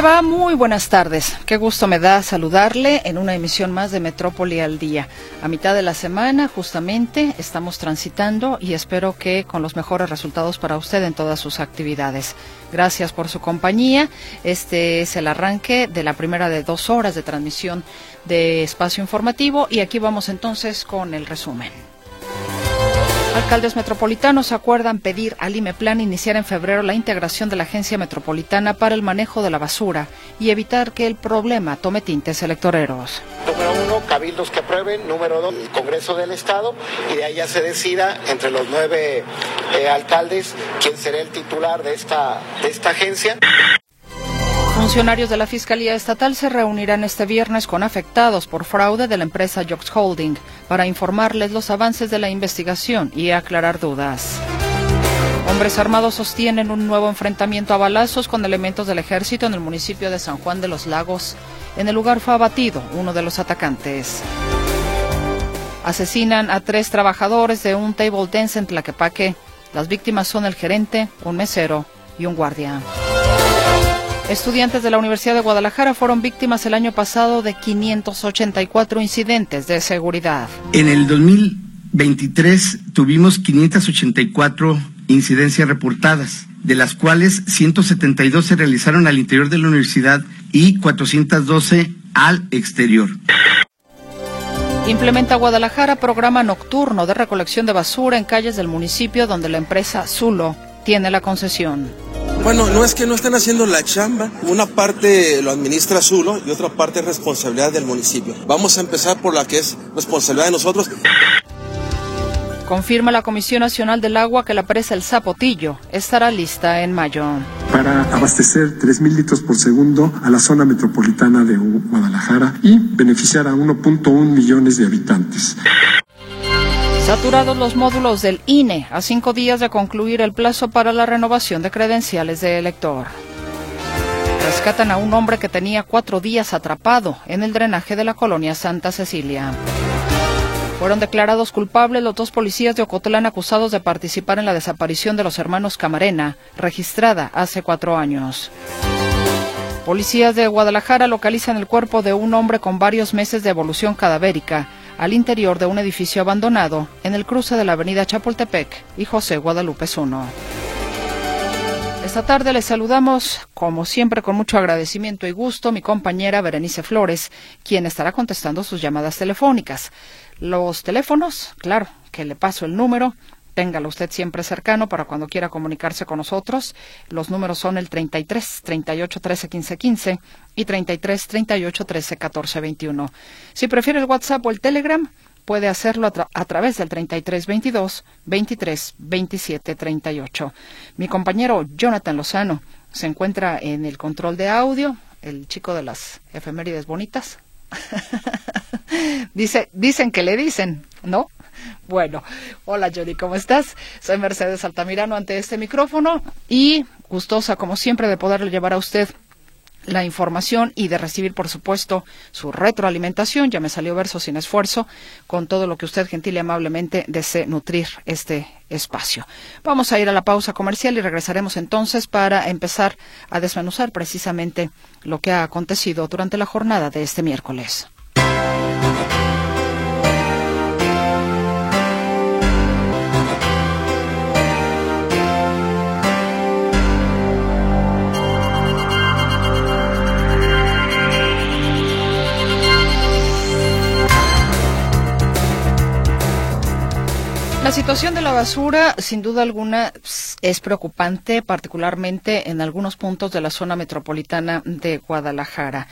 Va? Muy buenas tardes. Qué gusto me da saludarle en una emisión más de Metrópoli al Día. A mitad de la semana, justamente, estamos transitando y espero que con los mejores resultados para usted en todas sus actividades. Gracias por su compañía. Este es el arranque de la primera de dos horas de transmisión de espacio informativo y aquí vamos entonces con el resumen. Alcaldes metropolitanos acuerdan pedir al IMEPLAN iniciar en febrero la integración de la Agencia Metropolitana para el Manejo de la Basura y evitar que el problema tome tintes electoreros. Número uno, cabildos que aprueben. Número dos, el Congreso del Estado. Y de ahí ya se decida entre los nueve eh, alcaldes quién será el titular de esta, de esta agencia. Funcionarios de la Fiscalía Estatal se reunirán este viernes con afectados por fraude de la empresa Jox Holding para informarles los avances de la investigación y aclarar dudas. Hombres armados sostienen un nuevo enfrentamiento a balazos con elementos del ejército en el municipio de San Juan de los Lagos. En el lugar fue abatido uno de los atacantes. Asesinan a tres trabajadores de un table dance en Tlaquepaque. Las víctimas son el gerente, un mesero y un guardia. Estudiantes de la Universidad de Guadalajara fueron víctimas el año pasado de 584 incidentes de seguridad. En el 2023 tuvimos 584 incidencias reportadas, de las cuales 172 se realizaron al interior de la universidad y 412 al exterior. Implementa Guadalajara programa nocturno de recolección de basura en calles del municipio donde la empresa Zulo tiene la concesión. Bueno, no es que no estén haciendo la chamba. Una parte lo administra Zulo y otra parte es responsabilidad del municipio. Vamos a empezar por la que es responsabilidad de nosotros. Confirma la Comisión Nacional del Agua que la presa El Zapotillo estará lista en mayo. Para abastecer 3.000 litros por segundo a la zona metropolitana de Guadalajara y beneficiar a 1.1 millones de habitantes. Saturados los módulos del INE a cinco días de concluir el plazo para la renovación de credenciales de elector. Rescatan a un hombre que tenía cuatro días atrapado en el drenaje de la colonia Santa Cecilia. Fueron declarados culpables los dos policías de Ocotlán acusados de participar en la desaparición de los hermanos Camarena, registrada hace cuatro años. Policías de Guadalajara localizan el cuerpo de un hombre con varios meses de evolución cadavérica al interior de un edificio abandonado en el cruce de la avenida Chapultepec y José Guadalupe Zuno. Esta tarde les saludamos, como siempre, con mucho agradecimiento y gusto, mi compañera Berenice Flores, quien estará contestando sus llamadas telefónicas. Los teléfonos, claro, que le paso el número, téngalo usted siempre cercano para cuando quiera comunicarse con nosotros. Los números son el 33 38 13 15 15 y 33 38 13 14 21. Si prefiere el WhatsApp o el Telegram, puede hacerlo a, a, través del 33 22 23 27 38. Mi compañero Jonathan Lozano se encuentra en el control de audio, el chico de las efemérides bonitas. Dice, dicen que le dicen, ¿no? Bueno, hola Johnny, ¿cómo estás? Soy Mercedes Altamirano ante este micrófono y gustosa como siempre de poderle llevar a usted la información y de recibir, por supuesto, su retroalimentación. Ya me salió verso sin esfuerzo con todo lo que usted gentil y amablemente desee nutrir este espacio. Vamos a ir a la pausa comercial y regresaremos entonces para empezar a desmenuzar precisamente lo que ha acontecido durante la jornada de este miércoles. La situación de la basura, sin duda alguna, es preocupante, particularmente en algunos puntos de la zona metropolitana de Guadalajara.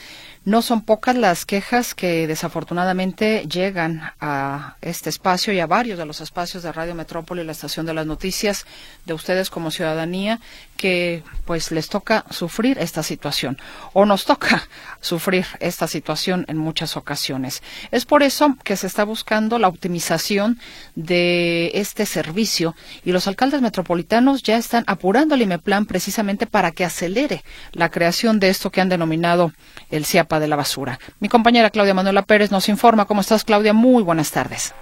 No son pocas las quejas que desafortunadamente llegan a este espacio y a varios de los espacios de Radio Metrópoli, la estación de las noticias de ustedes como ciudadanía, que pues les toca sufrir esta situación o nos toca sufrir esta situación en muchas ocasiones. Es por eso que se está buscando la optimización de este servicio y los alcaldes metropolitanos ya están apurando el IMEPLAN precisamente para que acelere la creación de esto que han denominado el CIAPA de la basura. Mi compañera Claudia Manuela Pérez nos informa. ¿Cómo estás, Claudia? Muy buenas tardes.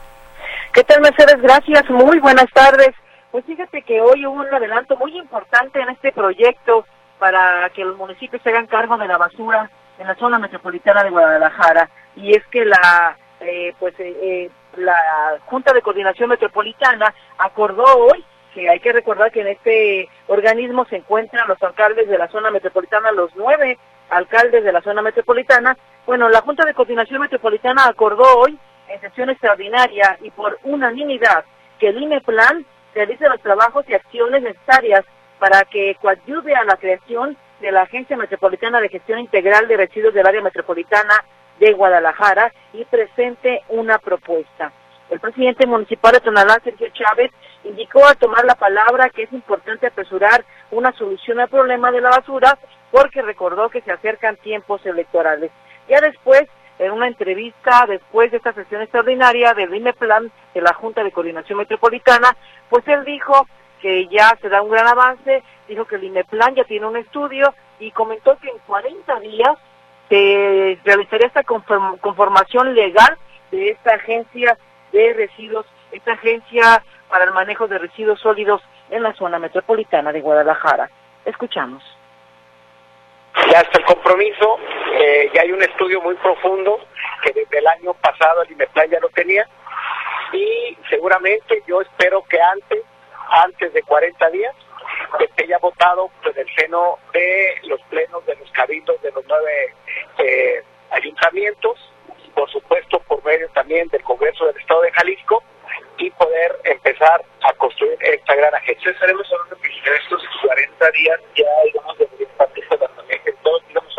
¿Qué tal, Mercedes? Gracias. Muy buenas tardes. Pues fíjate que hoy hubo un adelanto muy importante en este proyecto para que los municipios se hagan cargo de la basura en la zona metropolitana de Guadalajara. Y es que la, eh, pues, eh, eh, la Junta de Coordinación Metropolitana acordó hoy que hay que recordar que en este organismo se encuentran los alcaldes de la zona metropolitana, los nueve alcaldes de la zona metropolitana. Bueno, la Junta de Coordinación Metropolitana acordó hoy, en sesión extraordinaria y por unanimidad, que el INEPLAN realice los trabajos y acciones necesarias para que coadyuve a la creación de la Agencia Metropolitana de Gestión Integral de Residuos del Área Metropolitana de Guadalajara y presente una propuesta. El presidente municipal de Tonalá, Sergio Chávez, indicó al tomar la palabra que es importante apresurar una solución al problema de la basura porque recordó que se acercan tiempos electorales. Ya después, en una entrevista después de esta sesión extraordinaria del INEPLAN de la Junta de Coordinación Metropolitana, pues él dijo que ya se da un gran avance, dijo que el INEPLAN ya tiene un estudio y comentó que en 40 días se realizaría esta conformación legal de esta agencia de residuos, esta agencia para el manejo de residuos sólidos en la zona metropolitana de Guadalajara. Escuchamos ya está el compromiso, eh, ya hay un estudio muy profundo que desde el año pasado el IMEPLAN ya lo tenía y seguramente yo espero que antes, antes de 40 días, esté ya votado en el seno de los plenos de los cabildos de los nueve eh, ayuntamientos, por supuesto por medio también del Congreso del Estado de Jalisco y poder empezar a construir esta gran agencia. Estaremos hablando de estos 40 días ya, digamos, de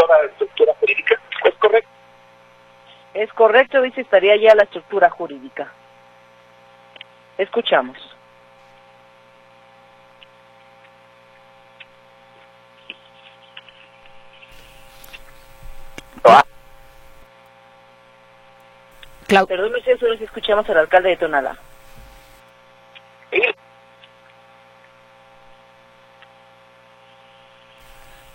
la estructura jurídica. ¿Es correcto? Es correcto, dice, estaría ya la estructura jurídica. Escuchamos. Perdón, no sé, solo si escuchamos al alcalde de Tonalá.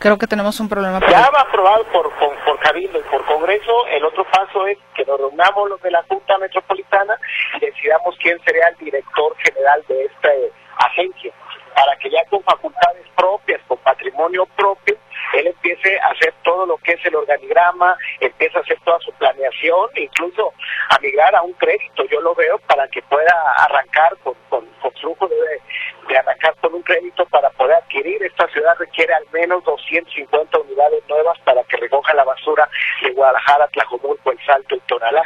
Creo que tenemos un problema. Ya va aprobado por, por, Cabildo y por Congreso. El otro paso es que nos reunamos los de la Junta Metropolitana y decidamos quién sería el director general de esta eh, agencia, para que ya con facultades propias, con patrimonio propio, él empiece a hacer todo lo que es el organigrama, empieza a hacer toda su planeación, incluso a migrar a un crédito, yo lo veo, para que pueda arrancar con, con, flujo de, de arrancar con un crédito para poder adquirir. Esta ciudad requiere al menos 250 unidades nuevas para que recoja la basura de Guadalajara, Tlajomulco, El Salto y Tonalá.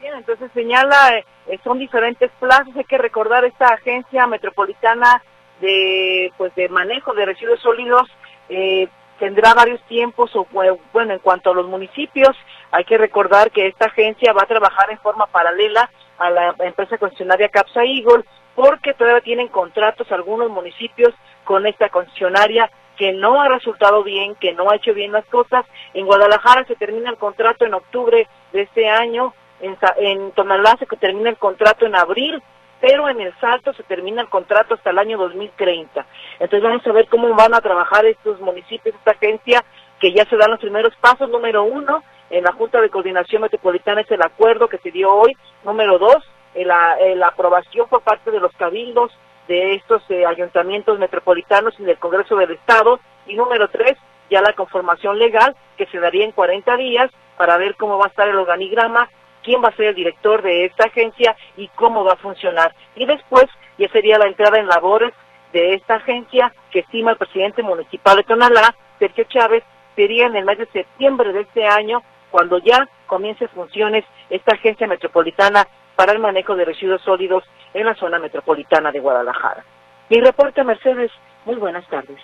Bien, entonces señala, eh, son diferentes plazos, hay que recordar esta agencia metropolitana de pues de manejo de residuos sólidos eh, tendrá varios tiempos, o bueno, en cuanto a los municipios, hay que recordar que esta agencia va a trabajar en forma paralela a la empresa concesionaria Capsa Eagle, porque todavía tienen contratos algunos municipios con esta concesionaria que no ha resultado bien, que no ha hecho bien las cosas. En Guadalajara se termina el contrato en octubre de este año, en, en Tonalá se termina el contrato en abril pero en el Salto se termina el contrato hasta el año 2030. Entonces vamos a ver cómo van a trabajar estos municipios, esta agencia, que ya se dan los primeros pasos. Número uno, en la Junta de Coordinación Metropolitana es el acuerdo que se dio hoy. Número dos, la, la aprobación por parte de los cabildos de estos eh, ayuntamientos metropolitanos y del Congreso del Estado. Y número tres, ya la conformación legal que se daría en 40 días para ver cómo va a estar el organigrama quién va a ser el director de esta agencia y cómo va a funcionar. Y después ya sería la entrada en labores de esta agencia que estima el presidente municipal de Tonalá, Sergio Chávez, sería en el mes de septiembre de este año cuando ya comience funciones esta agencia metropolitana para el manejo de residuos sólidos en la zona metropolitana de Guadalajara. Mi reporte, Mercedes, muy buenas tardes.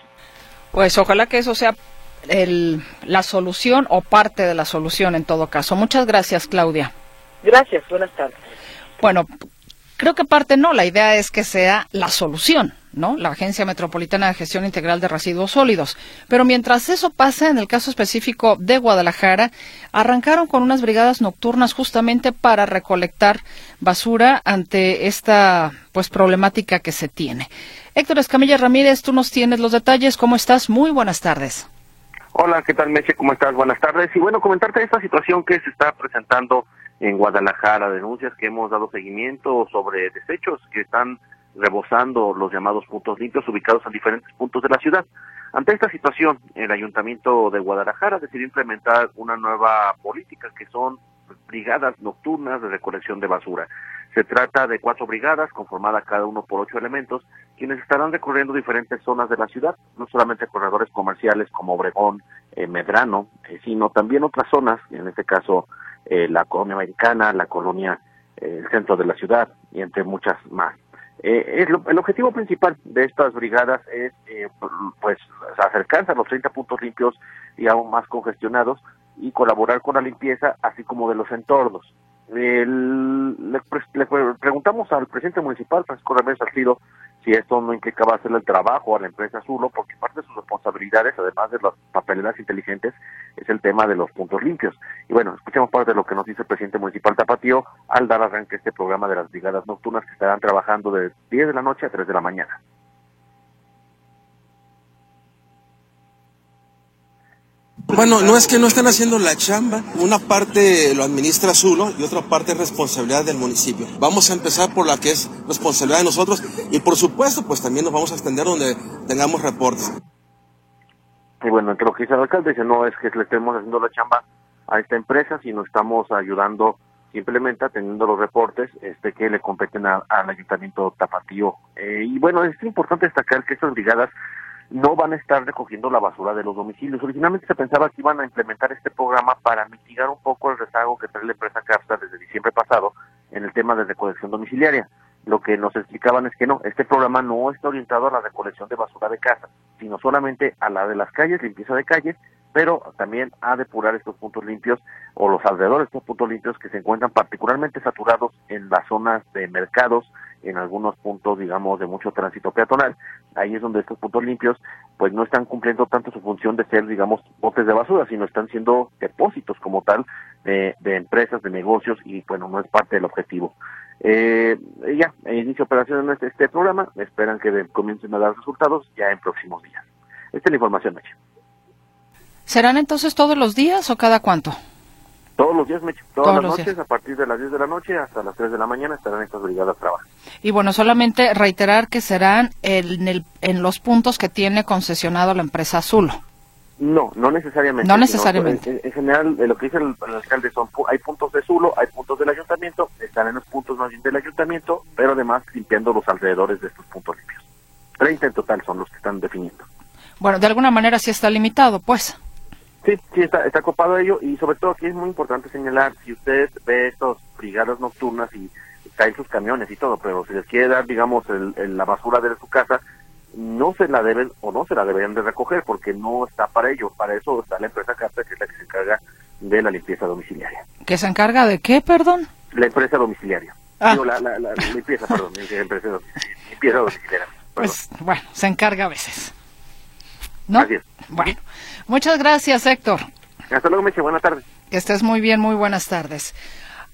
Pues ojalá que eso sea el, la solución o parte de la solución en todo caso. Muchas gracias, Claudia. Gracias, buenas tardes. Bueno, creo que parte no, la idea es que sea la solución, ¿no? La Agencia Metropolitana de Gestión Integral de Residuos Sólidos. Pero mientras eso pasa, en el caso específico de Guadalajara, arrancaron con unas brigadas nocturnas justamente para recolectar basura ante esta pues problemática que se tiene. Héctor Escamilla Ramírez, tú nos tienes los detalles. ¿Cómo estás? Muy buenas tardes. Hola, ¿qué tal, Meche? ¿Cómo estás? Buenas tardes. Y bueno, comentarte esta situación que se está presentando en Guadalajara, denuncias que hemos dado seguimiento sobre desechos que están rebosando los llamados puntos limpios ubicados en diferentes puntos de la ciudad. Ante esta situación, el Ayuntamiento de Guadalajara decidió implementar una nueva política que son brigadas nocturnas de recolección de basura. Se trata de cuatro brigadas, conformadas cada uno por ocho elementos, quienes estarán recorriendo diferentes zonas de la ciudad, no solamente corredores comerciales como Obregón, eh, Medrano, eh, sino también otras zonas, en este caso eh, la colonia americana, la colonia, el centro de la ciudad y entre muchas más. es el objetivo principal de estas brigadas es pues acercarse a los 30 puntos limpios y aún más congestionados y colaborar con la limpieza así como de los entornos le, preguntamos al presidente municipal, Francisco Ramírez Salcido, si esto no implicaba hacerle el trabajo a la empresa Zulo, porque parte de sus responsabilidades, además de las papeleras inteligentes, es el tema de los puntos limpios. Y bueno, escuchemos parte de lo que nos dice el presidente municipal Tapatío al dar arranque a este programa de las brigadas nocturnas que estarán trabajando de 10 de la noche a 3 de la mañana. Bueno, no es que no estén haciendo la chamba. Una parte lo administra Zulo y otra parte es responsabilidad del municipio. Vamos a empezar por la que es responsabilidad de nosotros y por supuesto pues también nos vamos a extender donde tengamos reportes. Y bueno, entre lo que dice el alcalde, dice no es que le estemos haciendo la chamba a esta empresa, sino estamos ayudando simplemente atendiendo los reportes este que le competen al ayuntamiento tapatío. Eh, y bueno, es importante destacar que estas brigadas no van a estar recogiendo la basura de los domicilios. Originalmente se pensaba que iban a implementar este programa para mitigar un poco el rezago que trae la empresa CAPSA desde diciembre pasado en el tema de recolección domiciliaria. Lo que nos explicaban es que no, este programa no está orientado a la recolección de basura de casa, sino solamente a la de las calles, limpieza de calles, pero también a depurar estos puntos limpios o los alrededores de estos puntos limpios que se encuentran particularmente saturados en las zonas de mercados, en algunos puntos, digamos, de mucho tránsito peatonal. Ahí es donde estos puntos limpios, pues no están cumpliendo tanto su función de ser, digamos, botes de basura, sino están siendo depósitos como tal de, empresas, de negocios y, bueno, no es parte del objetivo. Eh, ya, inicio operación en este, este programa, esperan que comiencen a dar resultados ya en próximos días. Esta es la información, Meche. ¿Serán entonces todos los días o cada cuánto? Todos los días, Meche. Todas las noches, a partir de las 10 de la noche hasta las 3 de la mañana estarán estas brigadas trabajando. Y bueno, solamente reiterar que serán en, el, en los puntos que tiene concesionado la empresa Azul. No, no necesariamente. No necesariamente. en, general, lo que dice el, alcalde son, hay puntos de Zulo, hay puntos del ayuntamiento, están en los puntos más bien del ayuntamiento, pero además limpiando los alrededores de estos puntos limpios. 30 en total son los que están definiendo. Bueno, de alguna manera sí está limitado, pues. Sí, sí, está, está copado ello y sobre todo aquí es muy importante señalar, si usted ve estos brigadas nocturnas y caen sus camiones y todo, pero si les quiere dar, digamos, el, la basura de su casa, no se la deben o no se la deberían de recoger porque no está para ello. Para eso está la empresa CAPSA, que es la que se encarga de la limpieza domiciliaria. ¿Que se encarga de qué, perdón? La empresa domiciliaria. Ah. la, la, la, limpieza, perdón, empresa, limpieza domiciliaria. Pues bueno, se encarga a veces. ¿No? Bueno, muchas gracias, Héctor. Hasta luego, Meche. Buenas tardes. Que estés muy bien, muy buenas tardes.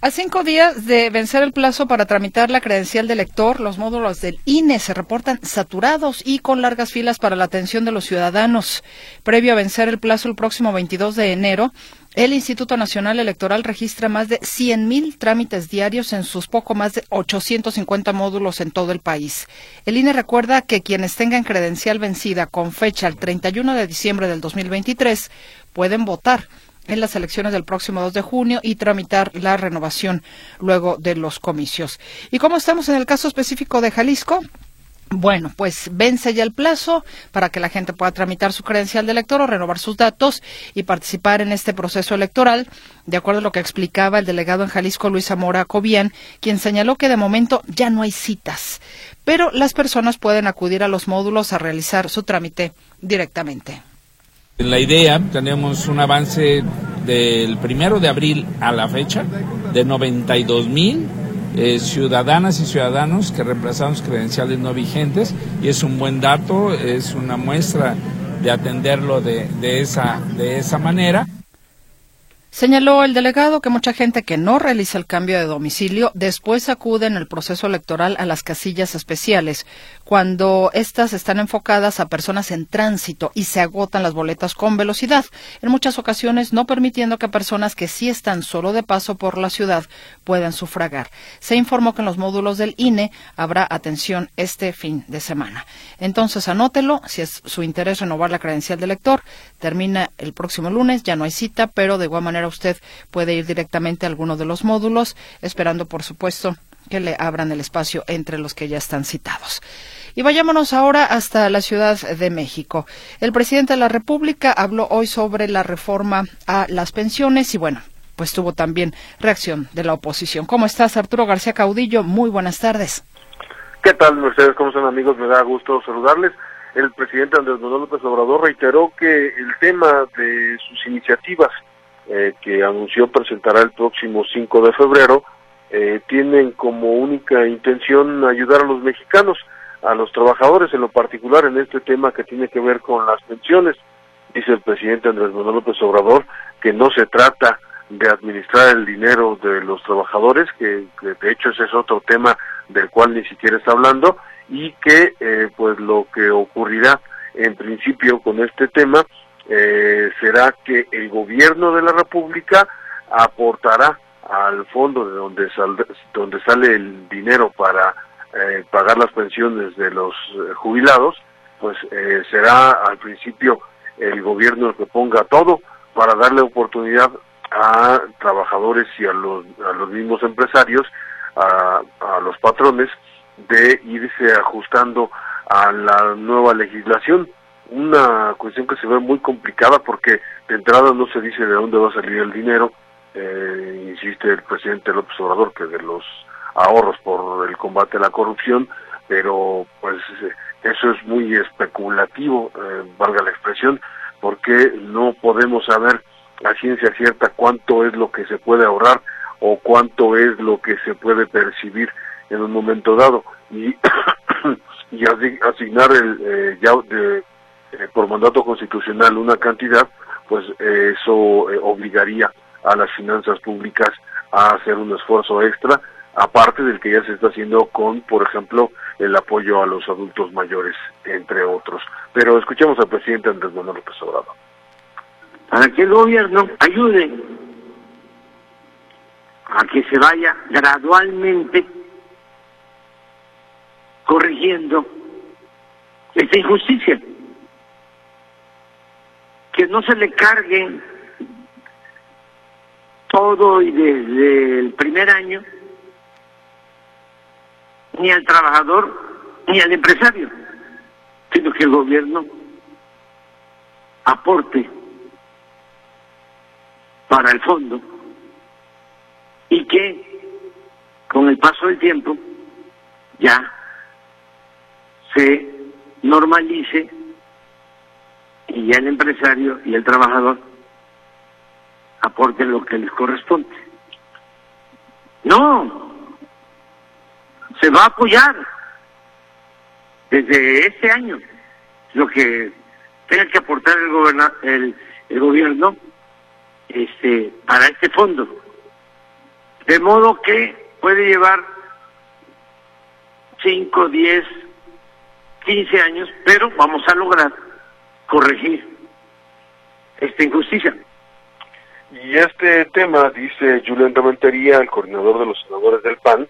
A cinco días de vencer el plazo para tramitar la credencial de lector, los módulos del INE se reportan saturados y con largas filas para la atención de los ciudadanos. Previo a vencer el plazo el próximo 22 de enero, el Instituto Nacional Electoral registra más de 100.000 trámites diarios en sus poco más de 850 módulos en todo el país. El INE recuerda que quienes tengan credencial vencida con fecha el 31 de diciembre del 2023 pueden votar en las elecciones del próximo 2 de junio y tramitar la renovación luego de los comicios. Y como estamos en el caso específico de Jalisco, Bueno, pues vence ya el plazo para que la gente pueda tramitar su credencial de elector o renovar sus datos y participar en este proceso electoral, de acuerdo a lo que explicaba el delegado en Jalisco, Luis Zamora Cobian, quien señaló que de momento ya no hay citas, pero las personas pueden acudir a los módulos a realizar su trámite directamente. En la idea tenemos un avance del primero de abril a la fecha de 92 mil eh, ciudadanas y ciudadanos que reemplazamos credenciales no vigentes y es un buen dato, es una muestra de atenderlo de, de, esa, de esa manera. Señaló el delegado que mucha gente que no realiza el cambio de domicilio después acude en el proceso electoral a las casillas especiales, cuando éstas están enfocadas a personas en tránsito y se agotan las boletas con velocidad, en muchas ocasiones no permitiendo que personas que sí están solo de paso por la ciudad puedan sufragar. Se informó que en los módulos del INE habrá atención este fin de semana. Entonces anótelo, si es su interés renovar la credencial de elector, termina el próximo lunes, ya no hay cita, pero de igual manera usted puede ir directamente a alguno de los módulos, esperando, por supuesto, que le abran el espacio entre los que ya están citados. Y vayámonos ahora hasta la Ciudad de México. El presidente de la República habló hoy sobre la reforma a las pensiones y bueno, pues tuvo también reacción de la oposición. ¿Cómo estás, Arturo García Caudillo? Muy buenas tardes. ¿Qué tal, Mercedes? ¿Cómo son, amigos? Me da gusto saludarles. El presidente Andrés Manuel López Obrador reiteró que el tema de sus iniciativas eh, que anunció presentará el próximo 5 de febrero, eh, tienen como única intención ayudar a los mexicanos, a los trabajadores en lo particular en este tema que tiene que ver con las pensiones. Dice el presidente Andrés Manuel López Obrador que no se trata de administrar el dinero de los trabajadores, que, de hecho ese es otro tema del cual ni siquiera está hablando, y que eh, pues lo que ocurrirá en principio con este tema eh, será que el gobierno de la República aportará al fondo de donde, donde sale el dinero para eh, pagar las pensiones de los eh, jubilados, pues eh, será al principio el gobierno el que ponga todo para darle oportunidad a trabajadores y a los, a los mismos empresarios, a, a los patrones, de irse ajustando a la nueva legislación una cuestión que se ve muy complicada porque de entrada no se dice de dónde va a salir el dinero, eh, insiste el presidente López Obrador que de los ahorros por el combate a la corrupción, pero pues eso es muy especulativo, eh, valga la expresión, porque no podemos saber a ciencia cierta cuánto es lo que se puede ahorrar o cuánto es lo que se puede percibir en un momento dado. Y, y asignar el eh, ya de eh, por mandato constitucional una cantidad, pues eh, eso eh, obligaría a las finanzas públicas a hacer un esfuerzo extra, aparte del que ya se está haciendo con, por ejemplo, el apoyo a los adultos mayores, entre otros. Pero escuchemos al presidente Andrés Manuel López Obrador. Para que el gobierno ayude a que se vaya gradualmente corrigiendo esta injusticia que no se le cargue todo y desde el primer año ni al trabajador ni al empresario, sino que el gobierno aporte para el fondo y que con el paso del tiempo ya se normalice y ya el empresario y el trabajador aporten lo que les corresponde. No, se va a apoyar desde este año lo que tenga que aportar el, el, el gobierno este para este fondo de modo que puede llevar 5, 10, 15 años, pero vamos a lograr corregir esta injusticia. Y este tema, dice Julián Rementería, el coordinador de los senadores del PAN,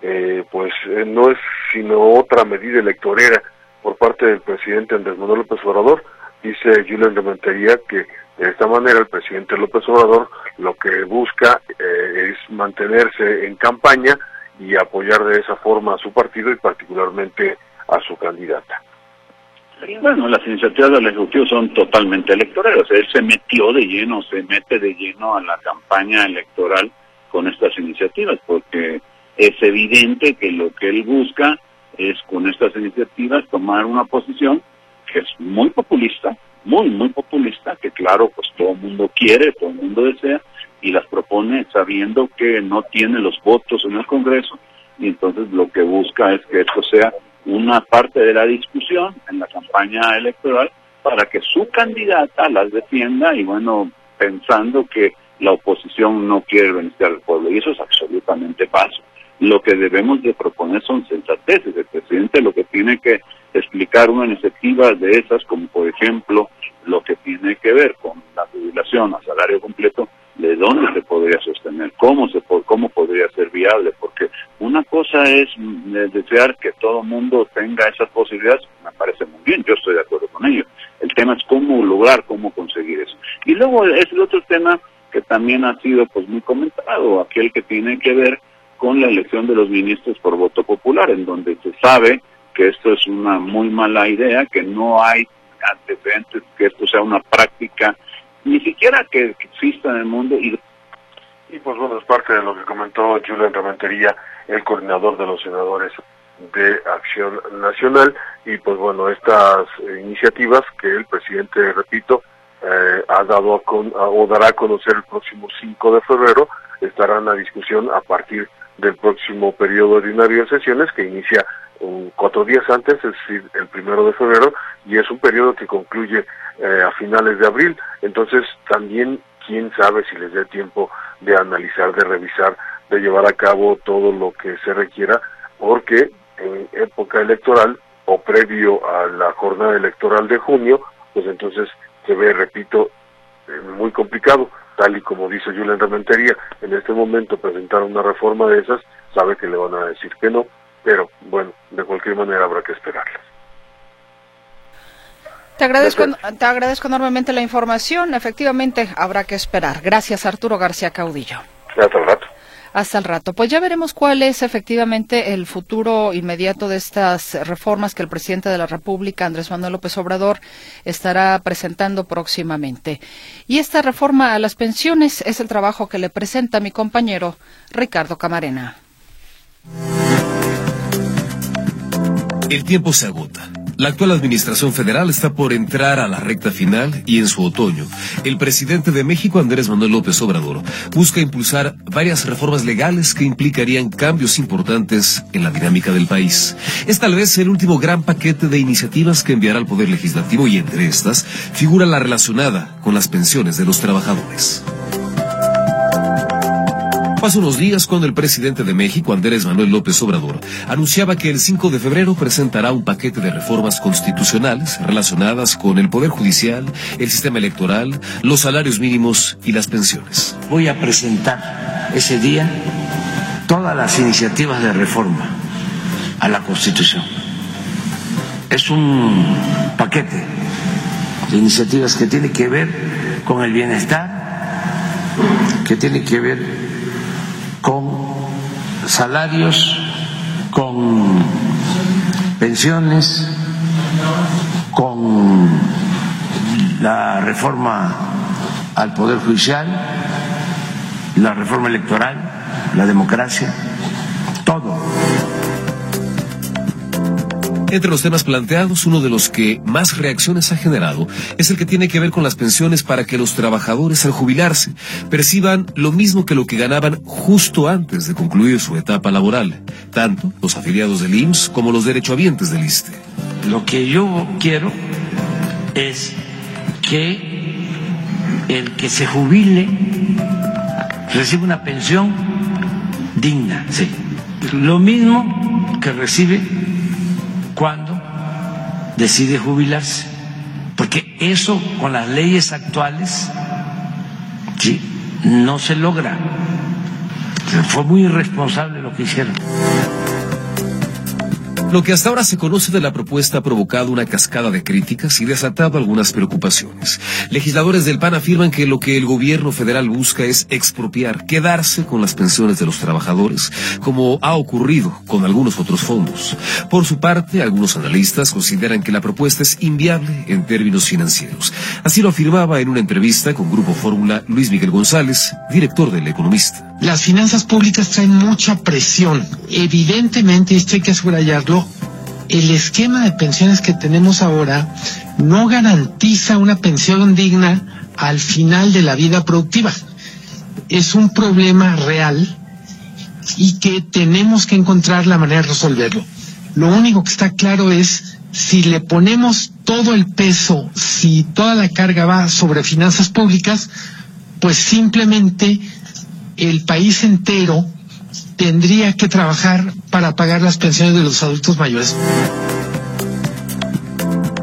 eh, pues eh, no es sino otra medida electorera por parte del presidente Andrés Manuel López Obrador. Dice Julián Rementería que de esta manera el presidente López Obrador lo que busca eh, es mantenerse en campaña y apoyar de esa forma a su partido y particularmente a su candidata. Bueno, las iniciativas del Ejecutivo son totalmente electorales. Él se metió de lleno, se mete de lleno a la campaña electoral con estas iniciativas, porque es evidente que lo que él busca es con estas iniciativas tomar una posición que es muy populista, muy, muy populista, que claro, pues todo el mundo quiere, todo el mundo desea, y las propone sabiendo que no tiene los votos en el Congreso, y entonces lo que busca es que esto sea una parte de la discusión en la campaña electoral para que su candidata las defienda y bueno, pensando que la oposición no quiere beneficiar al pueblo, y eso es absolutamente falso. Lo que debemos de proponer son sensateces. El presidente lo que tiene que explicar una iniciativa de esas, como por ejemplo lo que tiene que ver con la jubilación a salario completo, de dónde se podría sostener, cómo se cómo podría ser viable, porque una cosa es mm, desear que todo mundo tenga esas posibilidades, me parece muy bien, yo estoy de acuerdo con ello. El tema es cómo lograr, cómo conseguir eso. Y luego es el otro tema que también ha sido pues muy comentado, aquel que tiene que ver con la elección de los ministros por voto popular, en donde se sabe que esto es una muy mala idea, que no hay antecedentes, que esto sea una práctica, ni siquiera que, exista en el mundo. Y... y pues bueno, es parte de lo que comentó Julián Rementería, el coordinador de los senadores de Acción Nacional, y pues bueno, estas iniciativas que el presidente, repito, eh, ha dado a con, o dará a conocer el próximo 5 de febrero, estarán a discusión a partir del próximo periodo ordinario de sesiones que inicia cuatro días antes, es decir, el primero de febrero, y es un periodo que concluye eh, a finales de abril. Entonces, también, quién sabe si les dé tiempo de analizar, de revisar, de llevar a cabo todo lo que se requiera, porque en época electoral o previo a la jornada electoral de junio, pues entonces se ve, repito, eh, muy complicado, tal y como dice Julián Rementería, en este momento presentar una reforma de esas, sabe que le van a decir que no, pero bueno, de cualquier manera habrá que esperarlas. Te agradezco, te agradezco enormemente la información. Efectivamente, habrá que esperar. Gracias, Arturo García Caudillo. Hasta el rato. Hasta el rato. Pues ya veremos cuál es efectivamente el futuro inmediato de estas reformas que el presidente de la República, Andrés Manuel López Obrador, estará presentando próximamente. Y esta reforma a las pensiones es el trabajo que le presenta mi compañero Ricardo Camarena. El tiempo se agota. La actual administración federal está por entrar a la recta final y en su otoño, el presidente de México, Andrés Manuel López Obrador, busca impulsar varias reformas legales que implicarían cambios importantes en la dinámica del país. Es tal vez el último gran paquete de iniciativas que enviará al Poder Legislativo y entre estas figura la relacionada con las pensiones de los trabajadores. Hace unos días cuando el presidente de México, Andrés Manuel López Obrador, anunciaba que el 5 de febrero presentará un paquete de reformas constitucionales relacionadas con el Poder Judicial, el sistema electoral, los salarios mínimos y las pensiones. Voy a presentar ese día todas las iniciativas de reforma a la Constitución. Es un paquete de iniciativas que tiene que ver con el bienestar, que tiene que ver con salarios, con pensiones, con la reforma al Poder Judicial, la reforma electoral, la democracia, todo. Entre los temas planteados, uno de los que más reacciones ha generado es el que tiene que ver con las pensiones para que los trabajadores al jubilarse perciban lo mismo que lo que ganaban justo antes de concluir su etapa laboral, tanto los afiliados del IMSS como los derechohabientes del ISTE. Lo que yo quiero es que el que se jubile reciba una pensión digna, sí. Lo mismo que recibe decide jubilarse. Porque eso con las leyes actuales no se logra. Fue muy irresponsable lo que hicieron. Lo que hasta ahora se conoce de la propuesta ha provocado una cascada de críticas y desatado algunas preocupaciones. Legisladores del PAN afirman que lo que el gobierno federal busca es expropiar, quedarse con las pensiones de los trabajadores, como ha ocurrido con algunos otros fondos. Por su parte, algunos analistas consideran que la propuesta es inviable en términos financieros. Así lo afirmaba en una entrevista con Grupo Fórmula Luis Miguel González, director del Economista. Las finanzas públicas traen mucha presión. Evidentemente, esto hay que subrayarlo, el esquema de pensiones que tenemos ahora no garantiza una pensión digna al final de la vida productiva. Es un problema real y que tenemos que encontrar la manera de resolverlo. Lo único que está claro es si le ponemos todo el peso, si toda la carga va sobre finanzas públicas, pues simplemente el país entero tendría que trabajar para pagar las pensiones de los adultos mayores.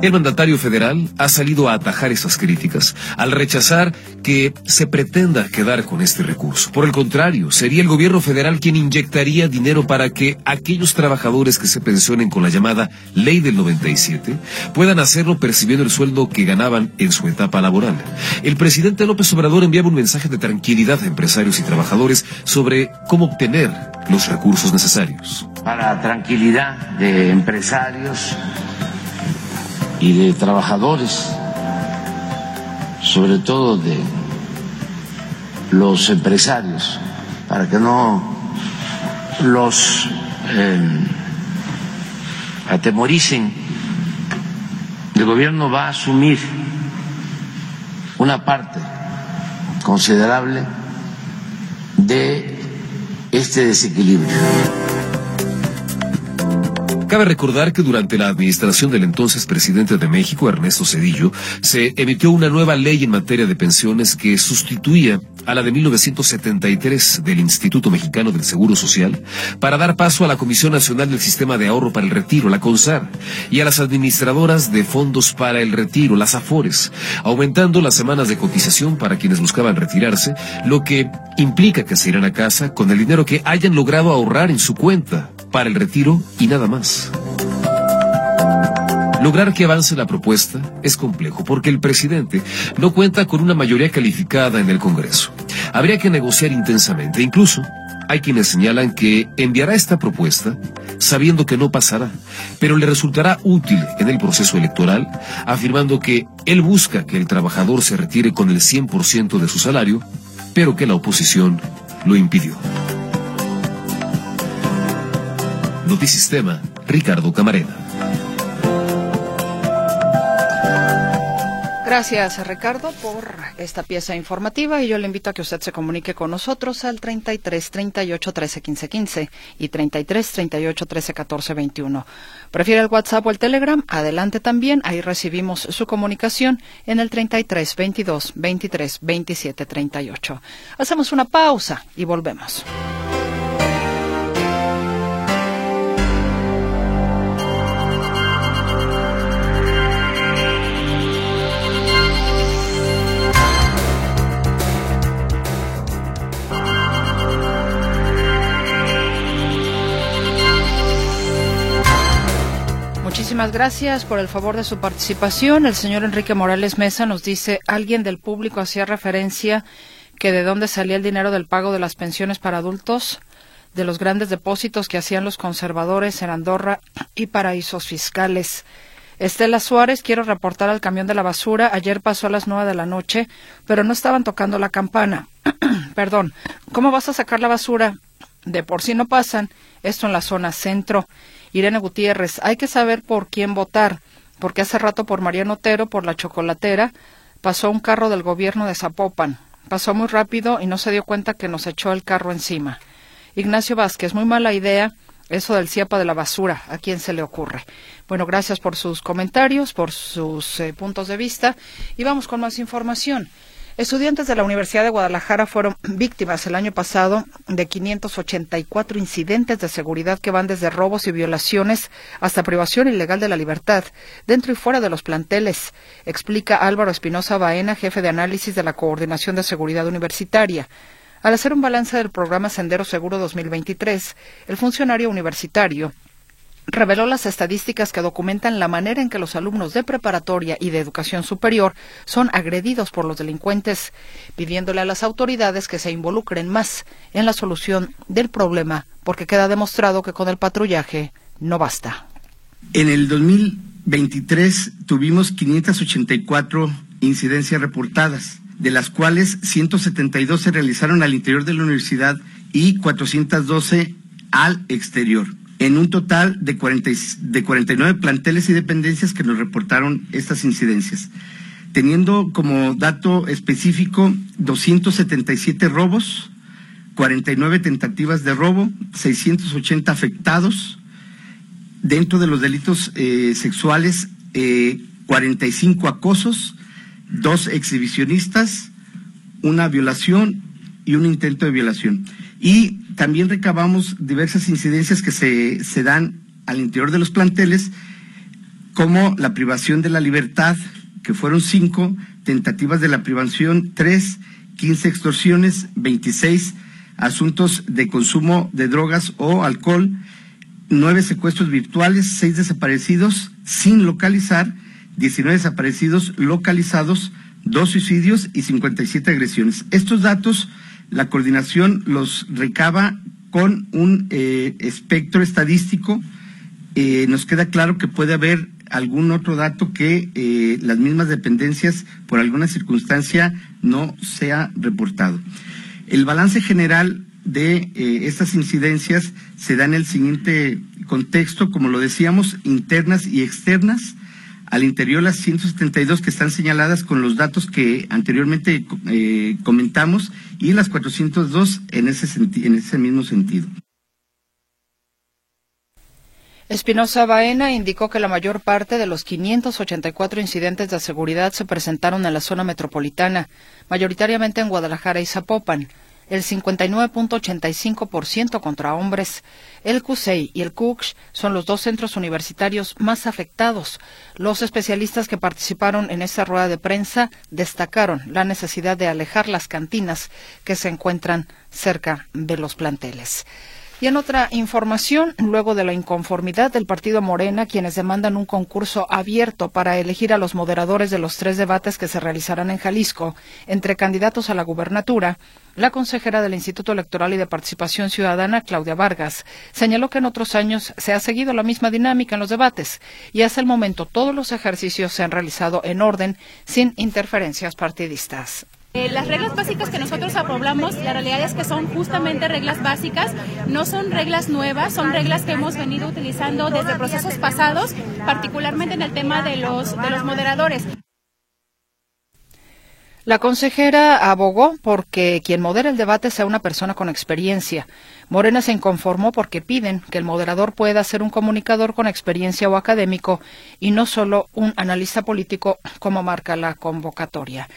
El mandatario federal ha salido a atajar esas críticas al rechazar que se pretenda quedar con este recurso. Por el contrario, sería el gobierno federal quien inyectaría dinero para que aquellos trabajadores que se pensionen con la llamada Ley del 97 puedan hacerlo percibiendo el sueldo que ganaban en su etapa laboral. El presidente López Obrador enviaba un mensaje de tranquilidad a empresarios y trabajadores sobre cómo obtener los recursos necesarios. Para tranquilidad de empresarios y de trabajadores, sobre todo de los empresarios, para que no los eh, atemoricen. El gobierno va a asumir una parte considerable de este desequilibrio. Cabe recordar que durante la administración del entonces presidente de México, Ernesto Cedillo, se emitió una nueva ley en materia de pensiones que sustituía a la de 1973 del Instituto Mexicano del Seguro Social para dar paso a la Comisión Nacional del Sistema de Ahorro para el Retiro, la CONSAR, y a las administradoras de fondos para el retiro, las AFORES, aumentando las semanas de cotización para quienes buscaban retirarse, lo que implica que se irán a casa con el dinero que hayan logrado ahorrar en su cuenta para el retiro y nada más. Lograr que avance la propuesta es complejo porque el presidente no cuenta con una mayoría calificada en el Congreso. Habría que negociar intensamente. Incluso hay quienes señalan que enviará esta propuesta sabiendo que no pasará, pero le resultará útil en el proceso electoral, afirmando que él busca que el trabajador se retire con el 100% de su salario, pero que la oposición lo impidió. Notisistema, Ricardo Camarena. Gracias, Ricardo, por esta pieza informativa y yo le invito a que usted se comunique con nosotros al 33 38 13 15 15 y 33 38 13 14 21. ¿Prefiere el WhatsApp o el Telegram? Adelante también, ahí recibimos su comunicación en el 33 22 23 27 38. Hacemos una pausa y volvemos. Muchísimas gracias por el favor de su participación. El señor Enrique Morales Mesa nos dice, alguien del público hacía referencia que de dónde salía el dinero del pago de las pensiones para adultos, de los grandes depósitos que hacían los conservadores en Andorra y paraísos fiscales. Estela Suárez, quiero reportar al camión de la basura. Ayer pasó a las nueve de la noche, pero no estaban tocando la campana. Perdón. ¿Cómo vas a sacar la basura? De por sí no pasan. Esto en la zona centro. Irene Gutiérrez, hay que saber por quién votar, porque hace rato por Mariano Otero, por la chocolatera, pasó un carro del gobierno de Zapopan. Pasó muy rápido y no se dio cuenta que nos echó el carro encima. Ignacio Vázquez, muy mala idea eso del CIAPA de la basura. ¿A quién se le ocurre? Bueno, gracias por sus comentarios, por sus eh, puntos de vista y vamos con más información. Estudiantes de la Universidad de Guadalajara fueron víctimas el año pasado de 584 incidentes de seguridad que van desde robos y violaciones hasta privación ilegal de la libertad, dentro y fuera de los planteles, explica Álvaro Espinosa Baena, jefe de análisis de la Coordinación de Seguridad Universitaria. Al hacer un balance del programa Sendero Seguro 2023, el funcionario universitario reveló las estadísticas que documentan la manera en que los alumnos de preparatoria y de educación superior son agredidos por los delincuentes, pidiéndole a las autoridades que se involucren más en la solución del problema, porque queda demostrado que con el patrullaje no basta. En el 2023 tuvimos 584 incidencias reportadas, de las cuales 172 se realizaron al interior de la universidad y 412 al exterior en un total de, 40, de 49 planteles y dependencias que nos reportaron estas incidencias, teniendo como dato específico 277 robos, 49 tentativas de robo, 680 afectados, dentro de los delitos eh, sexuales, eh, 45 acosos, dos exhibicionistas, una violación y un intento de violación. Y también recabamos diversas incidencias que se, se dan al interior de los planteles, como la privación de la libertad, que fueron cinco, tentativas de la privación, tres, quince extorsiones, veintiséis asuntos de consumo de drogas o alcohol, nueve secuestros virtuales, seis desaparecidos sin localizar, diecinueve desaparecidos localizados, dos suicidios y cincuenta y siete agresiones. Estos datos la coordinación los recaba con un eh, espectro estadístico. Eh, nos queda claro que puede haber algún otro dato que eh, las mismas dependencias, por alguna circunstancia, no sea reportado. El balance general de estas incidencias se da en el siguiente contexto, como lo decíamos, internas y externas al interior las 172 que están señaladas con los datos que anteriormente eh, comentamos y las 402 en ese, en ese mismo sentido. Espinosa Baena indicó que la mayor parte de los 584 incidentes de seguridad se presentaron en la zona metropolitana, mayoritariamente en Guadalajara y Zapopan el 59.85% contra hombres. El CUSEI y el CUCH son los dos centros universitarios más afectados. Los especialistas que participaron en esta rueda de prensa destacaron la necesidad de alejar las cantinas que se encuentran cerca de los planteles. Y en otra información, luego de la inconformidad del partido Morena, quienes demandan un concurso abierto para elegir a los moderadores de los tres debates que se realizarán en Jalisco entre candidatos a la gubernatura, la consejera del Instituto Electoral y de Participación Ciudadana, Claudia Vargas, señaló que en otros años se ha seguido la misma dinámica en los debates y hasta el momento todos los ejercicios se han realizado en orden sin interferencias partidistas. Eh, las reglas básicas que nosotros aprobamos, la realidad es que son justamente reglas básicas, no son reglas nuevas, son reglas que hemos venido utilizando desde procesos pasados, particularmente en el tema de los, de los moderadores. La consejera abogó porque quien modera el debate sea una persona con experiencia. Morena se inconformó porque piden que el moderador pueda ser un comunicador con experiencia o académico y no solo un analista político como marca la convocatoria.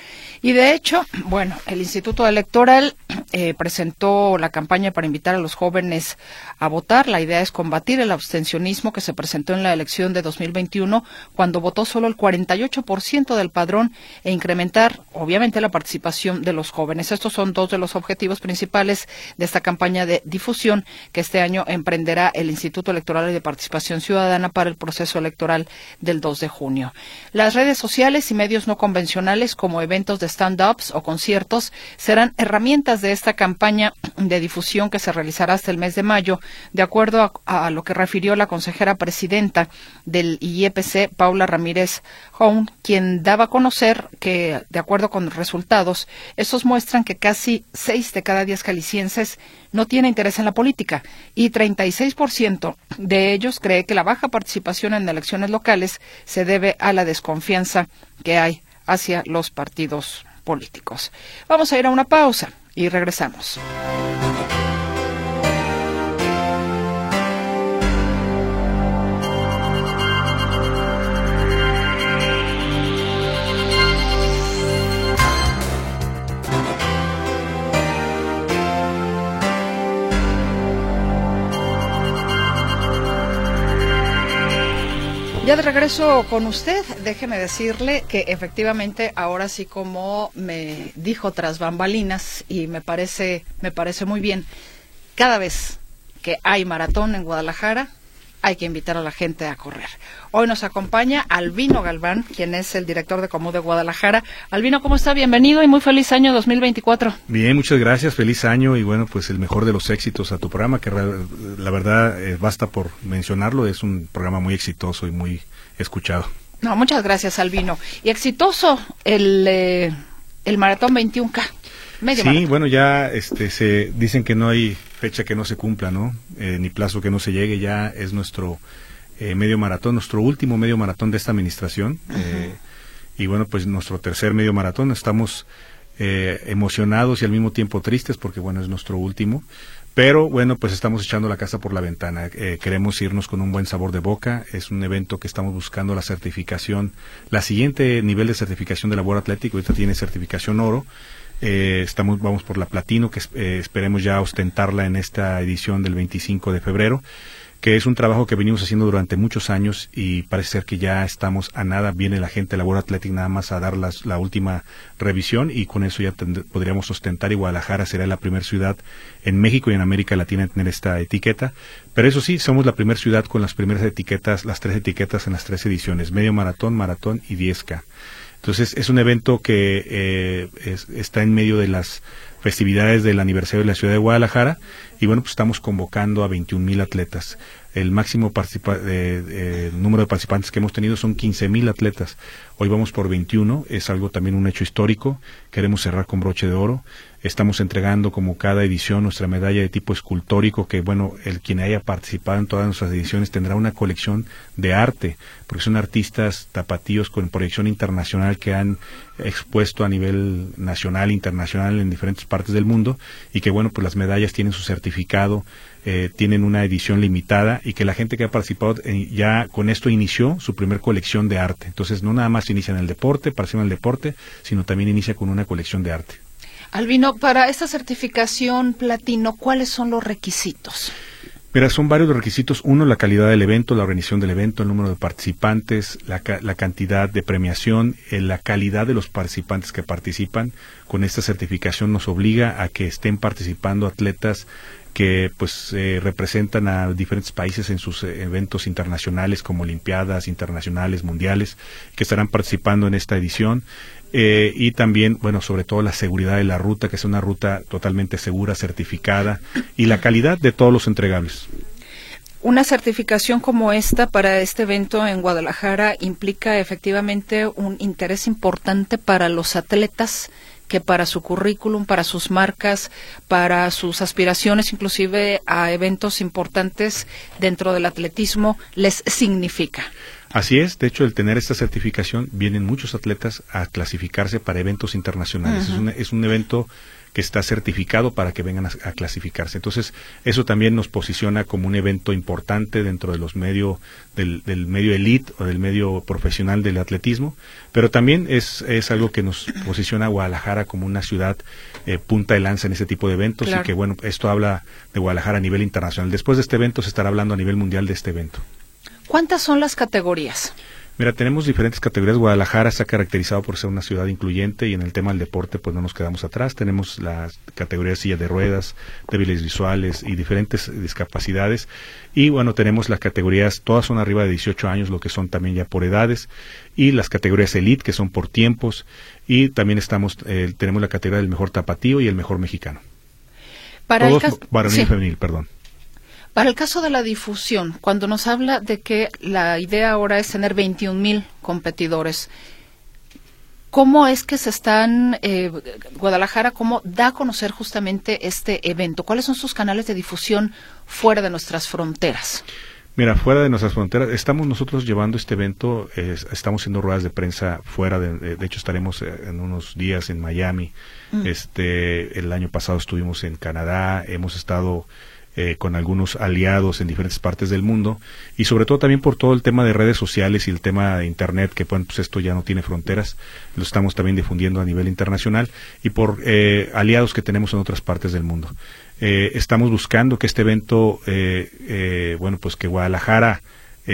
Y de hecho, bueno, el Instituto Electoral eh, presentó la campaña para invitar a los jóvenes a votar. La idea es combatir el abstencionismo que se presentó en la elección de 2021 cuando votó solo el 48% del padrón e incrementar, obviamente, la participación de los jóvenes. Estos son dos de los objetivos principales de esta campaña de difusión que este año emprenderá el Instituto Electoral de Participación Ciudadana para el proceso electoral del 2 de junio. Las redes sociales y medios no convencionales como eventos de stand-ups o conciertos serán herramientas de esta campaña de difusión que se realizará hasta el mes de mayo, de acuerdo a, lo que refirió la consejera presidenta del IEPC, Paula Ramírez Hone, quien daba a conocer que, de acuerdo con los resultados, estos muestran que casi seis de cada diez jaliscienses no tiene interés en la política y 36% de ellos cree que la baja participación en elecciones locales se debe a la desconfianza que hay hacia los partidos políticos. Vamos a ir a una pausa y regresamos. Ya de regreso con usted, déjeme decirle que efectivamente ahora sí como me dijo tras bambalinas y me parece me parece muy bien, cada vez que hay maratón en Guadalajara, hay que invitar a la gente a correr. Hoy nos acompaña Albino Galván, quien es el director de Comú de Guadalajara. Albino, ¿cómo está? Bienvenido y muy feliz año 2024. Bien, muchas gracias, feliz año y bueno, pues el mejor de los éxitos a tu programa, que la verdad eh, basta por mencionarlo, es un programa muy exitoso y muy escuchado. No, muchas gracias, Albino. Y exitoso el, eh, el Maratón 21K. Medio sí, bueno, ya este, se dicen que no hay fecha que no se cumpla, ¿no? Eh, ni plazo que no se llegue, ya es nuestro eh, medio maratón, nuestro último medio maratón de esta administración. y bueno, pues nuestro tercer medio maratón. Estamos emocionados y al mismo tiempo tristes porque, bueno, es nuestro último. Pero bueno, pues estamos echando la casa por la ventana. Eh, queremos irnos con un buen sabor de boca. Es un evento que estamos buscando la certificación. La siguiente nivel de certificación de labor atlético, ahorita tiene certificación oro. Eh, estamos, vamos por la platino, que eh, esperemos ya ostentarla en esta edición del 25 de febrero que es un trabajo que venimos haciendo durante muchos años y parece ser que ya estamos a nada, viene la gente de Labor Athletic nada más a dar la última revisión y con eso ya podríamos ostentar y Guadalajara será la primera ciudad en México y en América Latina en tener esta etiqueta. Pero eso sí, somos la primera ciudad con las primeras etiquetas, las tres etiquetas en las tres ediciones, medio maratón, maratón y 10K. Entonces es un evento que eh, está en medio de las festividades del aniversario de la ciudad de Guadalajara y bueno, pues estamos convocando a 21 mil atletas. El máximo número de participantes que hemos tenido son 15 mil atletas. Hoy vamos por 21, es algo también un hecho histórico. Queremos cerrar con broche de oro. Estamos entregando como cada edición nuestra medalla de tipo escultórico que bueno, el quien haya participado en todas nuestras ediciones tendrá una colección de arte, porque son artistas tapatíos con proyección internacional que han expuesto a nivel nacional, internacional en diferentes partes del mundo y que bueno, pues las medallas tienen su certificado, eh, tienen una edición limitada y que la gente que ha participado eh, ya con esto inició su primer colección de arte. Entonces no nada más inicia en el deporte, participa en el deporte, sino también inicia con una colección de arte. Albino, para esta certificación platino, ¿cuáles son los requisitos? Mira, son varios los requisitos. Uno, la calidad del evento, la organización del evento, el número de participantes, la, la cantidad de premiación, eh, la calidad de los participantes que participan. Con esta certificación nos obliga a que estén participando atletas que pues eh, representan a diferentes países en sus eh, eventos internacionales como Olimpiadas internacionales, mundiales, que estarán participando en esta edición. Eh, y también, bueno, sobre todo la seguridad de la ruta, que es una ruta totalmente segura, certificada, y la calidad de todos los entregables. Una certificación como esta para este evento en Guadalajara implica efectivamente un interés importante para los atletas que para su currículum, para sus marcas, para sus aspiraciones, inclusive a eventos importantes dentro del atletismo, les significa. Así es, de hecho, el tener esta certificación, vienen muchos atletas a clasificarse para eventos internacionales. es, un, evento que está certificado para que vengan a, clasificarse. Entonces, eso también nos posiciona como un evento importante dentro de los medios del, medio elite o del medio profesional del atletismo, pero también es, es algo que nos posiciona a Guadalajara como una ciudad eh, punta de lanza en ese tipo de eventos y que, bueno, esto habla de Guadalajara a nivel internacional. Después de este evento se estará hablando a nivel mundial de este evento. ¿Cuántas son las categorías? Mira, tenemos diferentes categorías. Guadalajara se ha caracterizado por ser una ciudad incluyente y en el tema del deporte pues no nos quedamos atrás. Tenemos las categorías silla de ruedas, débiles visuales y diferentes discapacidades. Y bueno, tenemos las categorías, todas son arriba de 18 años, lo que son también ya por edades. Y las categorías elite, que son por tiempos. Y también estamos, eh, tenemos la categoría del mejor tapatío y el mejor mexicano. Para Todos el varonil y femenil, perdón. Para el caso de la difusión, cuando nos habla de que la idea ahora es tener 21 mil competidores, ¿cómo es que se están, eh, Guadalajara, cómo da a conocer justamente este evento? ¿Cuáles son sus canales de difusión fuera de nuestras fronteras? Mira, fuera de nuestras fronteras, estamos nosotros llevando este evento, estamos haciendo ruedas de prensa fuera, de, de, hecho estaremos eh, en unos días en Miami, mm. este, el año pasado estuvimos en Canadá, hemos estado eh, con algunos aliados en diferentes partes del mundo y sobre todo también por todo el tema de redes sociales y el tema de internet que pues esto ya no tiene fronteras lo estamos también difundiendo a nivel internacional y por eh, aliados que tenemos en otras partes del mundo. Eh, estamos buscando que este evento bueno pues que Guadalajara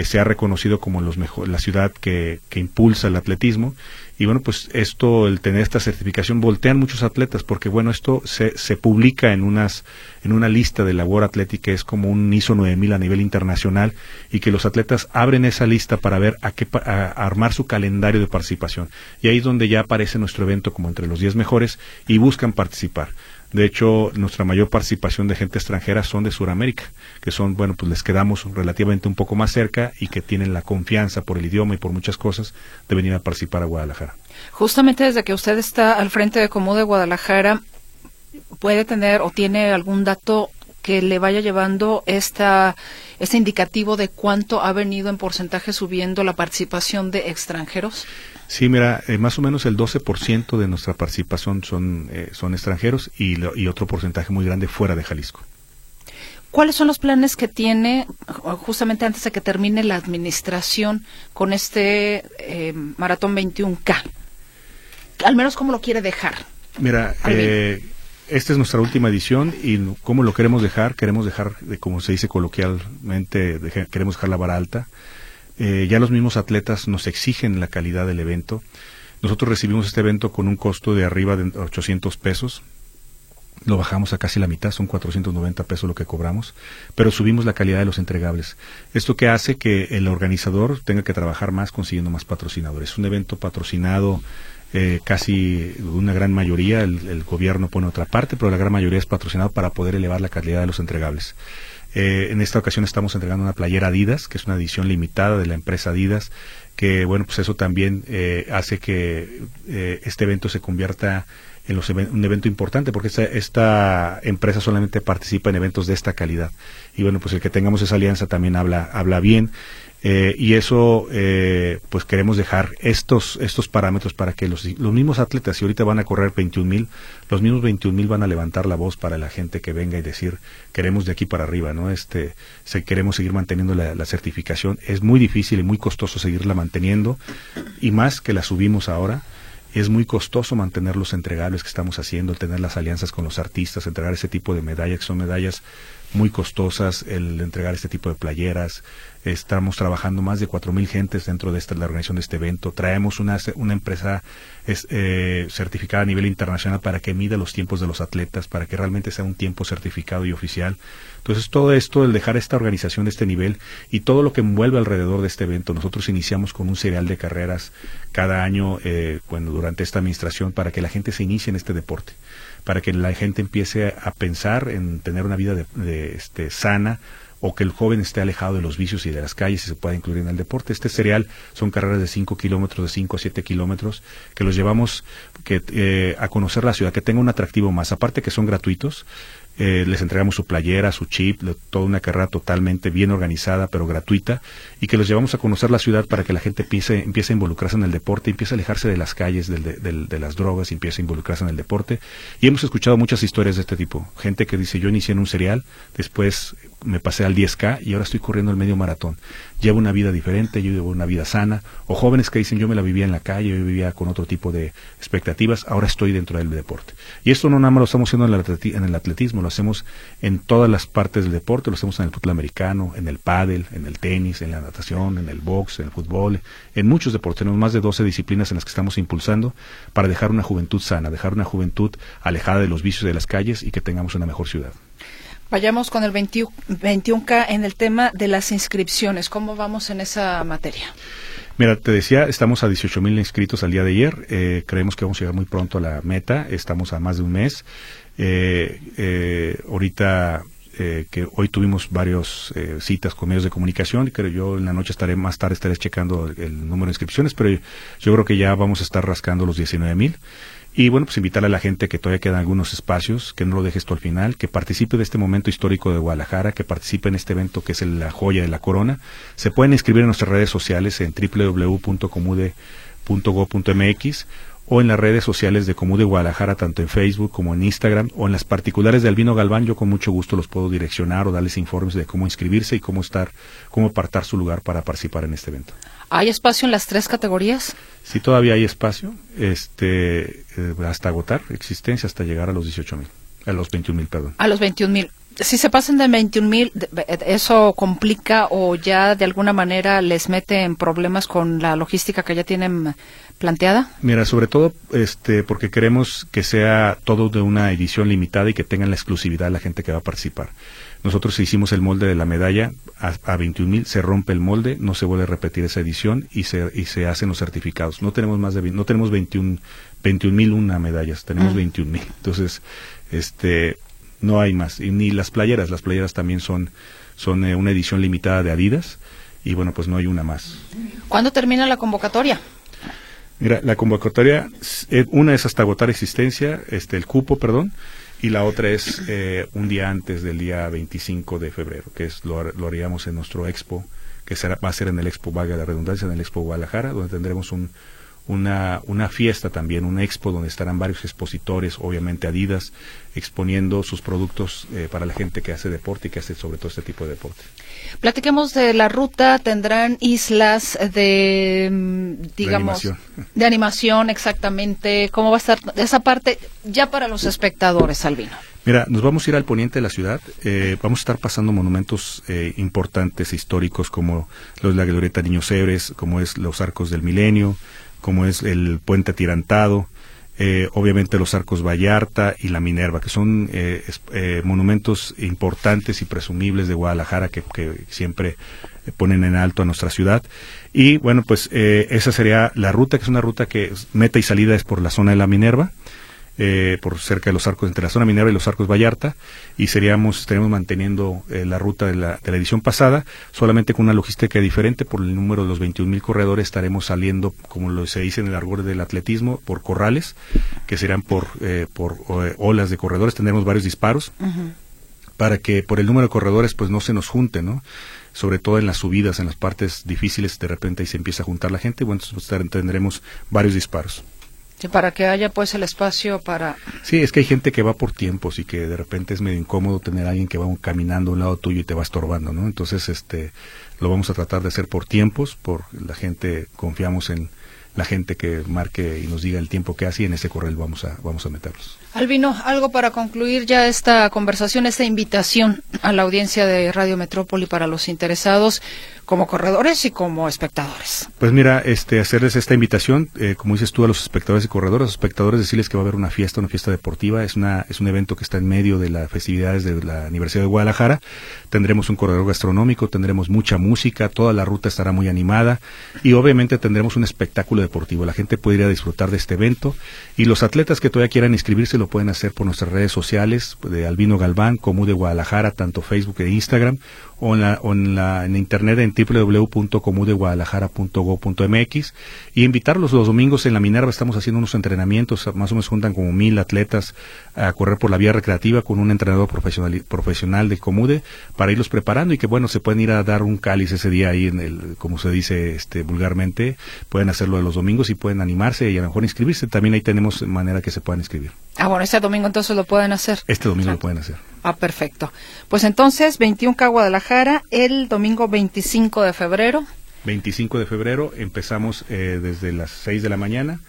sea reconocido como los mejor, la ciudad que, que impulsa el atletismo Y bueno, pues esto, el tener esta certificación, voltean muchos atletas, porque bueno, esto se, se publica en unas, en una lista de labor atlética, es como un ISO 9000 a nivel internacional, y que los atletas abren esa lista para ver a qué, a armar su calendario de participación. Y ahí es donde ya aparece nuestro evento como entre los 10 mejores y buscan participar. De hecho, nuestra mayor participación de gente extranjera son de Sudamérica, que son, bueno, pues les quedamos relativamente un poco más cerca y que tienen la confianza por el idioma y por muchas cosas de venir a participar a Guadalajara. Justamente desde que usted está al frente de Comú de Guadalajara, ¿puede tener o tiene algún dato que le vaya llevando esta, este indicativo de cuánto ha venido en porcentaje subiendo la participación de extranjeros? Sí, mira, eh, más o menos el 12% de nuestra participación son, eh, son extranjeros y, y otro porcentaje muy grande fuera de Jalisco. ¿Cuáles son los planes que tiene justamente antes de que termine la administración con este eh, Maratón 21K? Al menos cómo lo quiere dejar. Mira, eh, esta es nuestra última edición y cómo lo queremos dejar, queremos dejar, como se dice coloquialmente, queremos dejar la vara alta. Eh, ya los mismos atletas nos exigen la calidad del evento. Nosotros recibimos este evento con un costo de arriba de 800 pesos. Lo bajamos a casi la mitad, son 490 pesos lo que cobramos, pero subimos la calidad de los entregables. Esto que hace que el organizador tenga que trabajar más consiguiendo más patrocinadores. Es un evento patrocinado eh, casi una gran mayoría, el, gobierno pone otra parte, pero la gran mayoría es patrocinado para poder elevar la calidad de los entregables. Eh, en esta ocasión estamos entregando una playera Adidas, que es una edición limitada de la empresa Adidas, que bueno, pues eso también eh, hace que este evento se convierta en los un evento importante, porque esta, esta empresa solamente participa en eventos de esta calidad. Y bueno, pues el que tengamos esa alianza también habla, habla bien. Eh, y eso, eh, pues queremos dejar estos, estos parámetros para que los, los mismos atletas, si ahorita van a correr 21 mil, los mismos 21 mil van a levantar la voz para la gente que venga y decir, queremos de aquí para arriba, ¿no? Este, se, queremos seguir manteniendo la, la certificación. Es muy difícil y muy costoso seguirla manteniendo, y más que la subimos ahora es muy costoso mantener los entregables que estamos haciendo, tener las alianzas con los artistas, entregar ese tipo de medallas, que son medallas muy costosas, el entregar este tipo de playeras. Estamos trabajando más de cuatro mil gentes dentro de esta, la organización de este evento. Traemos una, una empresa es, eh, certificada a nivel internacional para que mida los tiempos de los atletas, para que realmente sea un tiempo certificado y oficial. Entonces, todo esto, el dejar esta organización de este nivel y todo lo que envuelve alrededor de este evento, nosotros iniciamos con un serial de carreras cada año, eh, durante esta administración, para que la gente se inicie en este deporte para que la gente empiece a pensar en tener una vida de, este, sana o que el joven esté alejado de los vicios y de las calles y se pueda incluir en el deporte. Este cereal son carreras de 5 kilómetros, de 5 a 7 kilómetros, que los llevamos que, eh, a conocer la ciudad, que tenga un atractivo más. Aparte que son gratuitos, eh, les entregamos su playera, su chip, toda una carrera totalmente bien organizada, pero gratuita, y que los llevamos a conocer la ciudad para que la gente empiece, empiece a involucrarse en el deporte, empiece a alejarse de las calles, de las drogas, empiece a involucrarse en el deporte. Y hemos escuchado muchas historias de este tipo. Gente que dice, yo inicié en un cereal, después me pasé al 10K y ahora estoy corriendo el medio maratón. Llevo una vida diferente, yo llevo una vida sana. O jóvenes que dicen, yo me la vivía en la calle, yo vivía con otro tipo de expectativas, ahora estoy dentro del deporte. Y esto no nada más lo estamos haciendo en el, atletismo, lo hacemos en todas las partes del deporte, lo hacemos en el fútbol americano, en el pádel, en el tenis, en la natación, en el box, en el fútbol, en muchos deportes. Tenemos más de 12 disciplinas en las que estamos impulsando para dejar una juventud sana, dejar una juventud alejada de los vicios de las calles y que tengamos una mejor ciudad. Vayamos con el 21K en el tema de las inscripciones. ¿Cómo vamos en esa materia? Mira, te decía, estamos a 18 mil inscritos al día de ayer. Eh, creemos que vamos a llegar muy pronto a la meta. Estamos a más de un mes. Eh, eh, ahorita que hoy tuvimos varias citas con medios de comunicación y creo yo en la noche estaré más tarde estaré checando el, número de inscripciones, pero yo, creo que ya vamos a estar rascando los 19 mil. Y bueno, pues invitarle a la gente que todavía quedan algunos espacios, que no lo deje esto al final, que participe de este momento histórico de Guadalajara, que participe en este evento que es la joya de la corona. Se pueden inscribir en nuestras redes sociales en www.comude.go.mx o en las redes sociales de Comude Guadalajara, tanto en Facebook como en Instagram, o en las particulares de Albino Galván, yo con mucho gusto los puedo direccionar o darles informes de cómo inscribirse y cómo estar, cómo apartar su lugar para participar en este evento. ¿Hay espacio en las tres categorías? Sí, todavía hay espacio, este, eh, hasta agotar existencia, hasta llegar a los 18 mil, a los 21 mil, perdón. A los 21 mil. Si se pasan de 21 mil, ¿eso complica o ya de alguna manera les mete en problemas con la logística que ya tienen planteada? Mira, sobre todo este, porque queremos que sea todo de una edición limitada y que tengan la exclusividad la gente que va a participar. Nosotros hicimos el molde de la medalla a, a 21 mil, se rompe el molde, no se vuelve a repetir esa edición y se, y se hacen los certificados. No tenemos más de no tenemos 21 mil una medallas, tenemos 21 mil. Entonces, este, no hay más. Y ni las playeras, las playeras también son, son eh, una edición limitada de Adidas y bueno, pues no hay una más. ¿Cuándo termina la convocatoria? Mira, la convocatoria, eh, una es hasta agotar existencia, este, el cupo, perdón, y la otra es eh, un día antes del día 25 de febrero, que es lo, lo haríamos en nuestro expo, que será, va a ser en el expo, valga la redundancia, en el expo Guadalajara, donde tendremos un, una, una fiesta también, un expo donde estarán varios expositores, obviamente Adidas, exponiendo sus productos eh, para la gente que hace deporte y que hace sobre todo este tipo de deporte. Platiquemos de la ruta, tendrán islas de, mm, digamos, de animación, de animación exactamente, cómo va a estar esa parte ya para los espectadores, Albino. Mira, nos vamos a ir al poniente de la ciudad. Eh, vamos a estar pasando monumentos eh, importantes, históricos, como los de la Glorieta Niños Héroes, como es los Arcos del Milenio, como es el Puente Atirantado, eh, obviamente los Arcos Vallarta y la Minerva, que son eh, eh, monumentos importantes y presumibles de Guadalajara que, que, siempre ponen en alto a nuestra ciudad. Y bueno, pues esa sería la ruta, que es una ruta que meta y salida es por la zona de la Minerva eh, por cerca de los arcos, entre la zona minera y los arcos Vallarta, y seríamos, estaríamos manteniendo eh, la ruta de la, de la, edición pasada, solamente con una logística diferente, por el número de los 21 mil corredores estaremos saliendo, como lo se dice en el argor del atletismo, por corrales, que serán por, eh, por eh, olas de corredores, tendremos varios disparos. Uh -huh. para que por el número de corredores pues no se nos junte, ¿no? sobre todo en las subidas, en las partes difíciles, de repente ahí se empieza a juntar la gente, bueno, entonces tendremos varios disparos. Sí, para que haya pues el espacio para... Sí, es que hay gente que va por tiempos y que de repente es medio incómodo tener a alguien que va caminando a un lado tuyo y te va estorbando, ¿no? Entonces, este, lo vamos a tratar de hacer por tiempos, por la gente, confiamos en la gente que marque y nos diga el tiempo que hace y en ese correo vamos a, vamos a meterlos. Albino, algo para concluir ya esta conversación, esta invitación a la audiencia de Radio Metrópoli para los interesados como corredores y como espectadores. Pues mira, este, hacerles esta invitación, eh, como dices tú, a los espectadores y corredores, a los espectadores decirles que va a haber una fiesta, una fiesta deportiva, es una, es un evento que está en medio de las festividades de la Universidad de Guadalajara, tendremos un corredor gastronómico, tendremos mucha música, toda la ruta estará muy animada y obviamente tendremos un espectáculo deportivo, la gente puede ir a disfrutar de este evento y los atletas que todavía quieran inscribirse lo pueden hacer por nuestras redes sociales de Albino Galván, como de Guadalajara, tanto Facebook e Instagram, o en, la, o en, la, en internet en www.comudeguadalajara.go.mx y invitarlos los domingos en la Minerva estamos haciendo unos entrenamientos, más o menos juntan como mil atletas a correr por la vía recreativa con un entrenador profesional, profesional de Comude para irlos preparando y que bueno, se pueden ir a dar un cáliz ese día ahí en el, como se dice este vulgarmente, pueden hacerlo de los domingos y pueden animarse y a lo mejor inscribirse, también ahí tenemos manera que se puedan inscribir. Ah, bueno, este domingo entonces lo pueden hacer. Este domingo lo pueden hacer. Ah, perfecto. Pues entonces, 21K Guadalajara, el domingo 25 de febrero. 25 de febrero empezamos eh, desde las 6 de la mañana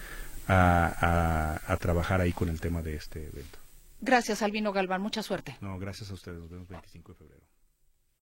a, a, a, trabajar ahí con el tema de este evento. Gracias, Albino Galván. Mucha suerte. No, gracias a ustedes. Nos vemos 25 de febrero.